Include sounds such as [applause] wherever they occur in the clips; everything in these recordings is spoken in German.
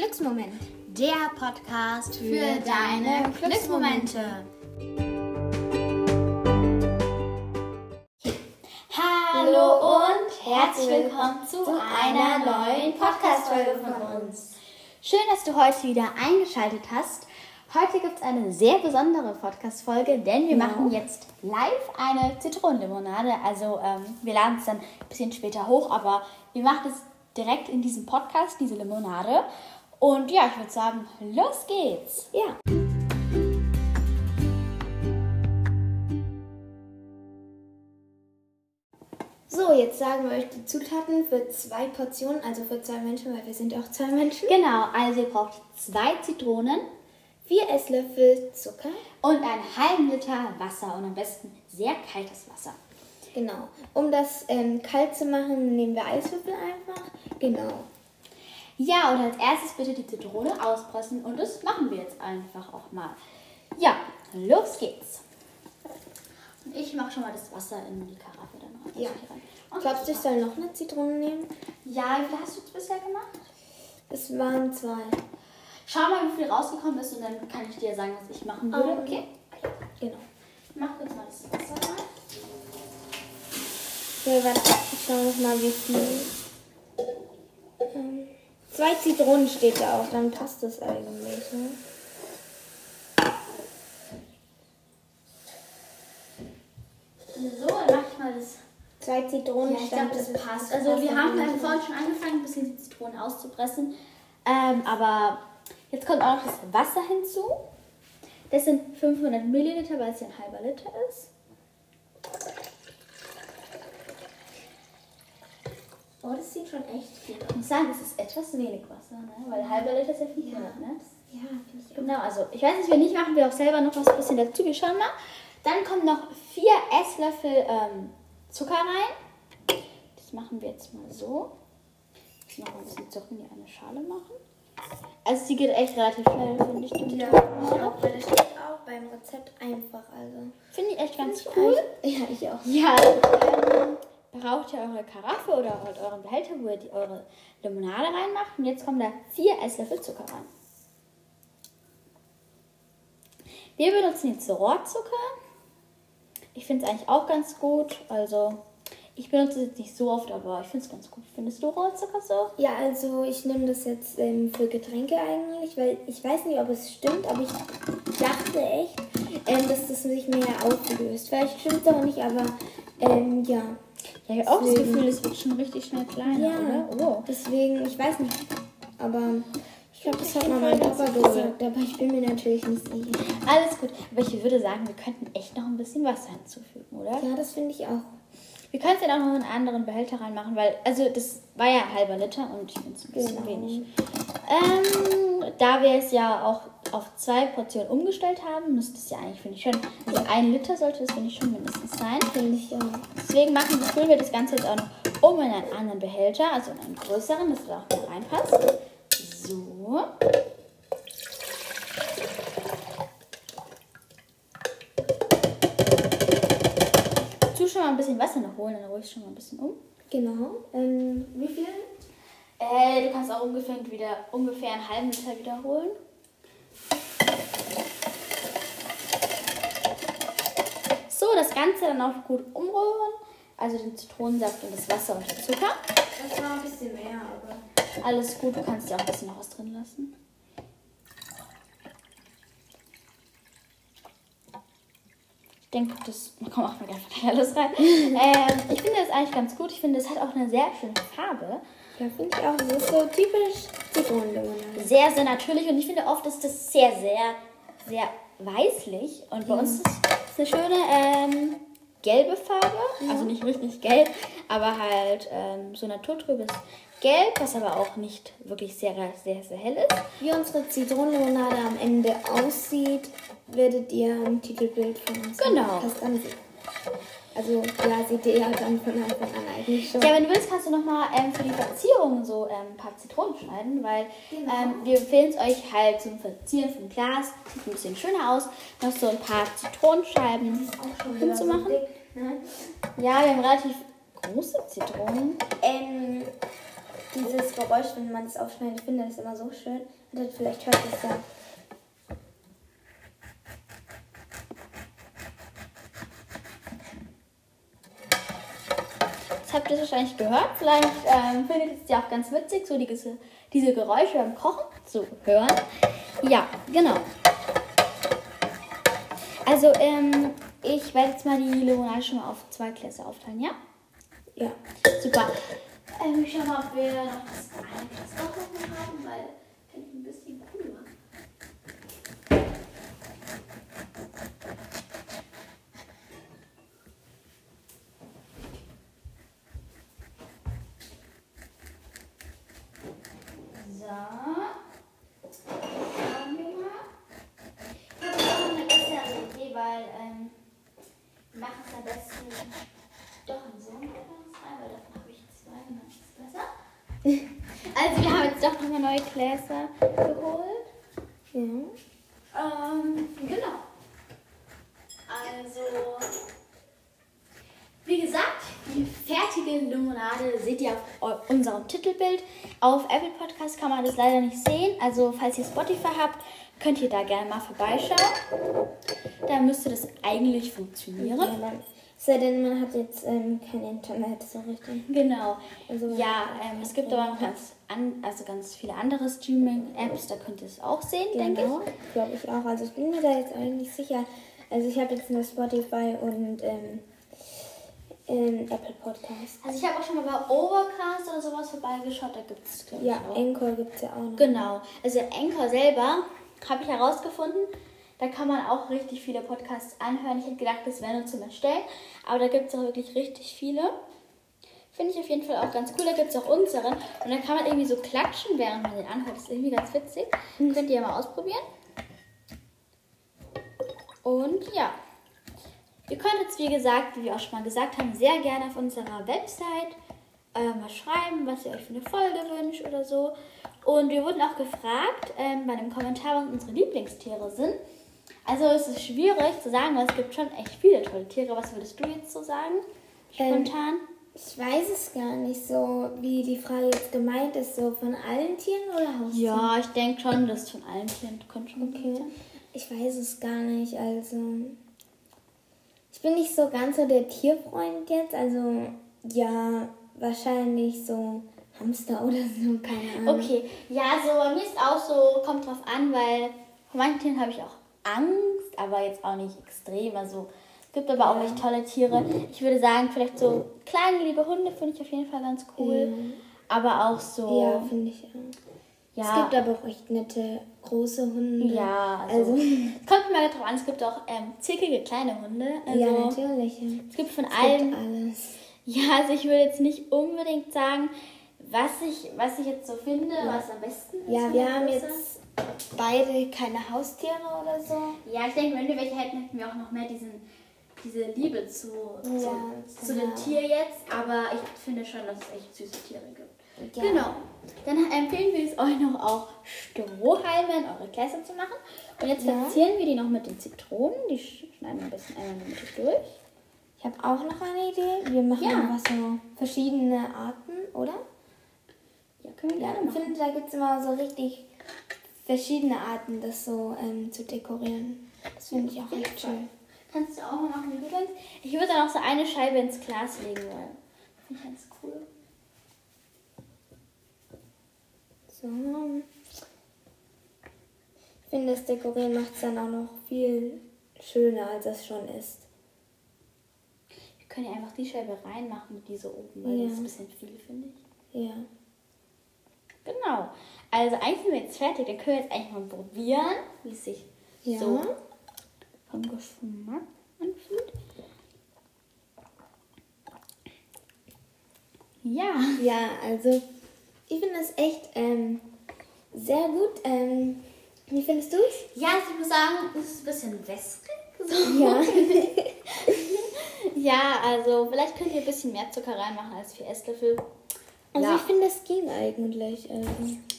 Glücksmoment. Der Podcast für deine Glücksmomente. Hallo und herzlich willkommen zu einer neuen Podcast-Folge von uns. Schön, dass du heute wieder eingeschaltet hast. Heute gibt es eine sehr besondere Podcast-Folge, denn wir machen jetzt live eine Zitronenlimonade. Also ähm, wir laden es dann ein bisschen später hoch, aber wir machen es direkt in diesem Podcast, diese Limonade. Und ja, ich würde sagen, los geht's. Ja. So, jetzt sagen wir euch die Zutaten für zwei Portionen, also für zwei Menschen, weil wir sind auch zwei Menschen. Genau, also ihr braucht zwei Zitronen Vier Esslöffel Zucker. und einen halben Liter Wasser und am besten sehr kaltes Wasser. Genau. Um das ähm, kalt zu machen, nehmen wir Eiswürfel einfach. Genau. Ja, und als erstes bitte die Zitrone auspressen und das machen wir jetzt einfach auch mal. Ja, los geht's. Und ich mache schon mal das Wasser in die Karaffe dann rein. Ja. Also. Und Glaubst du, ich soll noch eine Zitrone nehmen? Ja, wie viel hast du jetzt bisher gemacht? Es waren zwei. Schau mal, wie viel rausgekommen ist und dann kann ich dir sagen, was ich machen würde. Ähm, Okay? Genau. Ich mach kurz mal das Wasser rein. So, warte, ich schau noch mal, wie viel. Zwei Zitronen steht da auch, dann passt das eigentlich. Ne? So, dann mach ich mal das Zwei Zitronen Ja, ich glaube, das das passt. Also wir haben dann Fall. vorhin schon angefangen, ein bisschen die Zitronen auszupressen. Ähm, aber jetzt kommt auch noch das Wasser hinzu. Das sind 500 Milliliter, weil es ja ein halber Liter ist. Oh, das sieht schon echt gut Ich muss sagen, das ist etwas wenig Wasser, ne? weil halber Liter ist ja 500, ne? Ja, finde ich auch. Genau, also ich weiß nicht, wenn nicht, machen wir auch selber noch was ein bisschen dazu. Wir schauen mal. Dann kommen noch vier Esslöffel ähm, Zucker rein. Das machen wir jetzt mal so. Ich noch ein bisschen Zucker in die eine Schale machen. Also sie geht echt relativ schnell, finde ich. Die Ja, Zitrone. auch, weil das steht auch beim Rezept einfach. Also. Finde ich echt ganz cool. Ja, ich auch. Ja, ähm, braucht ihr eure Karaffe oder euren Behälter, wo ihr die, eure Limonade reinmacht. Und jetzt kommen da vier Esslöffel Zucker rein. Wir benutzen jetzt Rohrzucker. Ich finde es eigentlich auch ganz gut. Also, ich benutze es jetzt nicht so oft, aber ich finde es ganz gut. Findest du Rohrzucker so? Ja, also ich nehme das jetzt ähm, für Getränke eigentlich, weil ich weiß nicht, ob es stimmt, aber ich dachte echt, ähm, dass das sich mehr auflöst. Vielleicht stimmt es auch nicht, aber ähm, ja. Ja, ich habe auch das Gefühl, es wird schon richtig schnell kleiner, Ja, oder? Oh. deswegen, ich weiß nicht, aber ich glaube, das hat mal mein Papa gesagt, aber ich bin mir natürlich nicht sicher. Alles gut. Aber ich würde sagen, wir könnten echt noch ein bisschen Wasser hinzufügen, oder? Ja, das finde ich auch. Wir können es dann auch noch in einen anderen Behälter reinmachen, weil, also das war ja halber Liter und ich finde es ein bisschen Genau. wenig. Ähm, da wir es ja auch auf zwei Portionen umgestellt haben, müsste es ja eigentlich, finde ich schon, also ein Liter sollte es, finde ich, schon mindestens sein. Finde ich auch. Deswegen machen, füllen wir das Ganze jetzt auch noch um in einen anderen Behälter, also in einen größeren, dass da auch mehr reinpasst. So. Tu schon mal ein bisschen Wasser noch holen, dann ruhig schon mal ein bisschen um. Genau. Ähm, wie viel? Äh, du kannst auch ungefähr wieder ungefähr einen halben Liter wiederholen. So, das Ganze dann auch gut umrühren. Also den Zitronensaft und das Wasser und den Zucker. Das war ein bisschen mehr, aber. Alles gut, du kannst ja auch ein bisschen noch was drin lassen. Ich denke, das da kommt auch mal gerne alles rein. [laughs] ähm, ich finde das eigentlich ganz gut. Ich finde, es hat auch eine sehr schöne Farbe. Ja, finde ich auch. Das ist so typisch. Sehr, sehr natürlich. Und ich finde, oft ist das sehr, sehr, sehr weißlich. Und bei uns ist es eine schöne ähm, gelbe Farbe. Also nicht richtig gelb, aber halt ähm, so naturtrübes Gelb, was aber auch nicht wirklich sehr, sehr, sehr hell ist. Wie unsere Zitronenlimonade am Ende aussieht, werdet ihr im Titelbild von uns Genau. Podcast ansehen. Also, ja, seht ihr ja dann von Anfang an eigentlich schon. Ja, wenn du willst, kannst du nochmal ähm, für die Verzierung so ähm, ein paar Zitronen schneiden, weil Genau. ähm, wir empfehlen es euch halt zum Verzieren vom Glas. Sieht ein bisschen schöner aus. Noch so ein paar Zitronenscheiben auch schon hinzumachen. so dick, ne? Ja, wir haben relativ große Zitronen. Ähm, dieses Geräusch, wenn man es aufschneidet. Ich finde das immer so schön. Vielleicht hört es ja. Habt ihr wahrscheinlich gehört. Vielleicht ähm, findet ihr es ja auch ganz witzig, so diese, diese Geräusche beim Kochen zu hören. Ja, genau. Also, ähm, ich werde jetzt mal die Limonade schon mal auf zwei Gläser aufteilen, ja? Ja. Super. Ähm, ich schau mal, ob wir noch das eine Glas noch haben, weil finde ich ein bisschen cooler. So. Schauen wir mal. Ich habe auch eine bessere Idee, weil ähm, wir machen es am besten doch in so einem Glas weil davon habe ich zwei, dann ist es besser. [laughs] Also wir haben jetzt doch nochmal neue Gläser geholt. Ja. Ähm, genau. Also, wie gesagt, die fertige Limonade seht ihr auf unserem Titelbild. Auf Apple Podcast kann man das leider nicht sehen. Also, falls ihr Spotify habt, könnt ihr da gerne mal vorbeischauen. Dann müsste das eigentlich funktionieren. Ja, dann, sei denn, man hat jetzt ähm, kein Internet so richtig. Genau. Also, ja, ähm, es gibt aber noch ganz, an, also ganz viele andere Streaming-Apps, da könnt ihr es auch sehen, denke Genau, glaube ich auch. Also ich bin mir da jetzt eigentlich sicher. Also ich habe jetzt nur Spotify und ähm, ähm, Apple Podcast. Also ich habe auch schon mal bei Overcast oder sowas vorbeigeschaut, da gibt es, Ja, auch. Encore gibt es ja auch noch. Genau. Also Anchor selber habe ich herausgefunden. Da kann man auch richtig viele Podcasts anhören. Ich hätte gedacht, das wäre nur zum Erstellen. Aber da gibt es auch wirklich richtig viele. Finde ich auf jeden Fall auch ganz cool. Da gibt es auch unseren. Und da kann man irgendwie so klatschen, während man den anhört. Das ist irgendwie ganz witzig. Könnt ihr ja mal ausprobieren. Und ja. Ihr könnt jetzt, wie gesagt, wie wir auch schon mal gesagt haben, sehr gerne auf unserer Website äh, mal schreiben, was ihr euch für eine Folge wünscht oder so. Und wir wurden auch gefragt ähm, bei einem Kommentar, was unsere Lieblingstiere sind. Also es ist schwierig zu sagen, weil es gibt schon echt viele tolle Tiere. Was würdest du jetzt so sagen? Ähm, Spontan? Ich weiß es gar nicht so, wie die Frage jetzt gemeint ist. So von allen Tieren oder Haustieren? ja, ich denke schon, das ist von allen Tieren könnte schon Okay. sein. Ich weiß es gar nicht. Also ich bin nicht so ganz so der Tierfreund jetzt. Also ja, wahrscheinlich so Hamster [laughs] oder so, keine Ahnung. Okay, ja, so bei mir ist auch so, kommt drauf an, weil von manchen Tieren habe ich auch Angst, aber jetzt auch nicht extrem. Also es gibt aber auch echt tolle Tiere. Ich würde sagen, vielleicht so kleine liebe Hunde finde ich auf jeden Fall ganz cool. Aber auch so, Ja, finde ich auch. Ja, Es gibt aber auch echt nette große Hunde. ja, also, Also, es [laughs] kommt mal drauf an. Es gibt auch ähm, zickige kleine Hunde. Also ja, natürlich. Ja. es gibt von Es allen alles. Ja, also ich würde jetzt nicht unbedingt sagen, was ich, was ich jetzt so finde, was am besten ist. Ja, wir haben Größe. jetzt beide keine Haustiere oder so. Ja, ich denke, wenn wir welche hätten, hätten wir auch noch mehr diesen, diese Liebe zu, zu, Ja, zu genau. dem Tier jetzt. Aber ich finde schon, dass es echt süße Tiere gibt. Ja. Genau. Dann empfehlen wir es euch noch auch Strohhalme in eure Gläser zu machen. Und jetzt Ja. verzieren wir die noch mit den Zitronen. Die schneiden wir ein bisschen einmal in Mitte durch. Ich habe auch noch eine Idee. Wir machen Ja. einfach so verschiedene Arten, oder? Ja, können wir Ja, gerne ich machen. finde, da gibt es immer so richtig verschiedene Arten, das so ähm, zu dekorieren. Das finde ich auch echt schön. Kannst du auch mal machen, wie du denkst. Ich würde dann auch so eine Scheibe ins Glas legen wollen. Finde ich ganz cool. So. Ich finde, das Dekorieren macht es dann auch noch viel schöner, als es schon ist. Wir können ja einfach die Scheibe reinmachen mit dieser oben, weil Ja. das ist ein bisschen viel, finde ich. Ja. Genau. Also eigentlich sind wir jetzt fertig. Dann können wir jetzt eigentlich mal probieren, wie es sich Ja. so vom Geschmack anfühlt. Ja. Ja, also ich finde das echt ähm, sehr gut. Ähm, wie findest du es? Ja, also ich muss sagen, es ist ein bisschen wässrig. So. Ja. [laughs] Ja, also vielleicht könnt ihr ein bisschen mehr Zucker reinmachen als vier Esslöffel. Also ja. ich finde, das ging eigentlich. Also.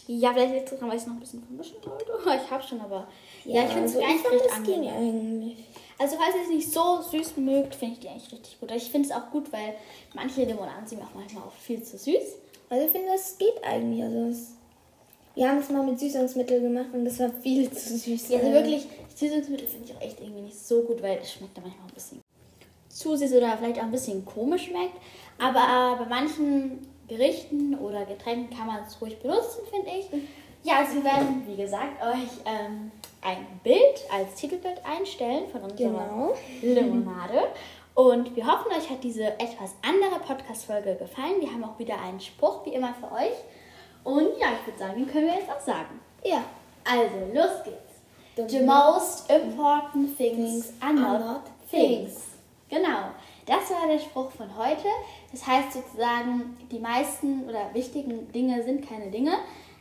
Ja, vielleicht liegt es daran, weil ich es noch ein bisschen vermischen wollte. [laughs] Ich habe schon, aber. Ja, ich finde es also eigentlich recht angenehm. eigentlich. Also, falls ihr es nicht so süß mögt, finde ich die eigentlich richtig gut. Ich finde es auch gut, weil manche Limonaden sind auch manchmal auch viel zu süß. Also ich finde, das geht eigentlich. Also es, wir haben es mal mit Süßungsmittel gemacht und das war viel zu süß. Ja, also wirklich, Süßungsmittel finde ich auch echt irgendwie nicht so gut, weil es schmeckt da manchmal ein bisschen zu süß oder vielleicht auch ein bisschen komisch schmeckt. Aber bei manchen Gerichten oder Getränken kann man es ruhig benutzen, finde ich. Ja, also wir werden, wie gesagt, euch ähm, ein Bild als Titelbild einstellen von unserer Genau. Limonade. Und wir hoffen, euch hat diese etwas andere Podcast-Folge gefallen. Wir haben auch wieder einen Spruch, wie immer, für euch. Und ja, ich würde sagen, den können wir jetzt auch sagen. Ja. Also, los geht's. The most important things are not things. Genau, das war der Spruch von heute. Das heißt sozusagen, die meisten oder wichtigen Dinge sind keine Dinge.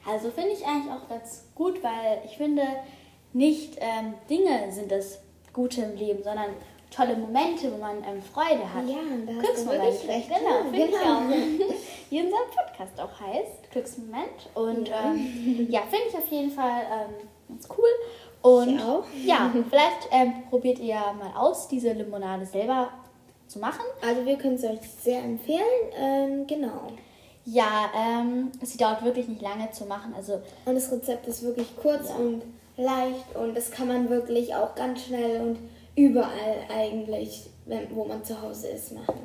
Also finde ich eigentlich auch ganz gut, weil ich finde, nicht ähm, Dinge sind das Gute im Leben, sondern tolle Momente, wo man ähm, Freude hat. Ja, da Glücksmomente. recht. Genau, finde ich genau. auch. [laughs] Wie unser Podcast auch heißt, Glücksmoment. Und ja, ähm, [laughs] ja finde ich auf jeden Fall ähm, ganz cool. Und Ich auch. ja, [laughs] vielleicht ähm, probiert ihr mal aus, diese Limonade selber zu machen. Also wir können es euch sehr empfehlen. Ähm, genau. Ja, ähm, sie dauert wirklich nicht lange zu machen. Also Und das Rezept ist wirklich kurz Ja. und leicht und das kann man wirklich auch ganz schnell und überall eigentlich, wenn, wo man zu Hause ist, machen.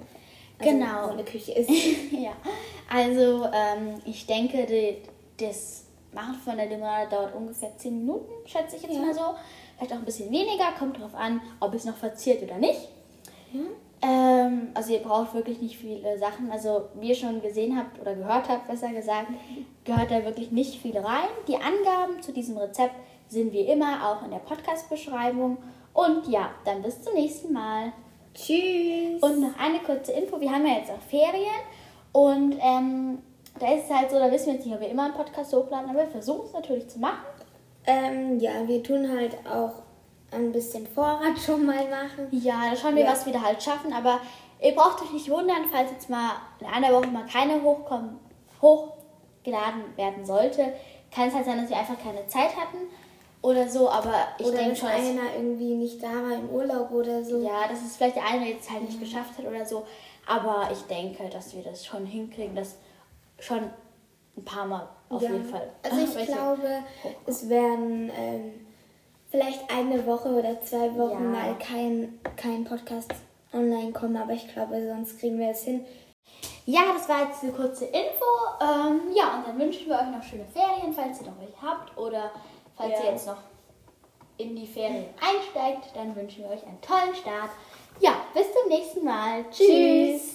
Also, Genau. Wo eine Küche ist. [laughs] ja, also ähm, ich denke, die, das Machen von der Limonade dauert ungefähr 10 Minuten, schätze ich jetzt Ja. mal so. Vielleicht auch ein bisschen weniger, kommt drauf an, ob es noch verziert oder nicht. Ja. Ähm, also ihr braucht wirklich nicht viele Sachen. Also wie ihr schon gesehen habt oder gehört habt, besser gesagt, gehört da wirklich nicht viel rein. Die Angaben zu diesem Rezept sind wie immer auch in der Podcast-Beschreibung. Und ja, dann bis zum nächsten Mal. Tschüss. Und noch eine kurze Info, wir haben ja jetzt auch Ferien und ähm, da ist es halt so, da wissen wir jetzt nicht, ob wir immer einen Podcast hochladen, aber wir versuchen es natürlich zu machen. ähm, ja, wir tun halt auch ein bisschen Vorrat [laughs] schon mal machen. Ja, da schauen wir, Ja. was wir da halt schaffen, aber ihr braucht euch nicht wundern, falls jetzt mal in einer Woche mal keine hochkommen, hochgeladen werden sollte. Kann es halt sein, dass wir einfach keine Zeit hatten oder so, aber ich denke schon, dass, einer irgendwie nicht da war im Urlaub oder so. ja, dass es vielleicht der eine jetzt halt nicht geschafft hat oder so, aber ich denke, dass wir das schon hinkriegen, dass schon ein paar Mal auf Ja. jeden Fall. Also ich [laughs] glaube, es werden ähm, vielleicht eine Woche oder zwei Wochen Ja. mal kein, kein Podcast online kommen, aber ich glaube, sonst kriegen wir es hin. Ja, das war jetzt eine kurze Info. Ähm, ja, und dann wünschen wir euch noch schöne Ferien, falls ihr noch welche habt. Oder falls Ja. ihr jetzt noch in die Ferien einsteigt, dann wünschen wir euch einen tollen Start. Ja, bis zum nächsten Mal. Tschüss. Tschüss.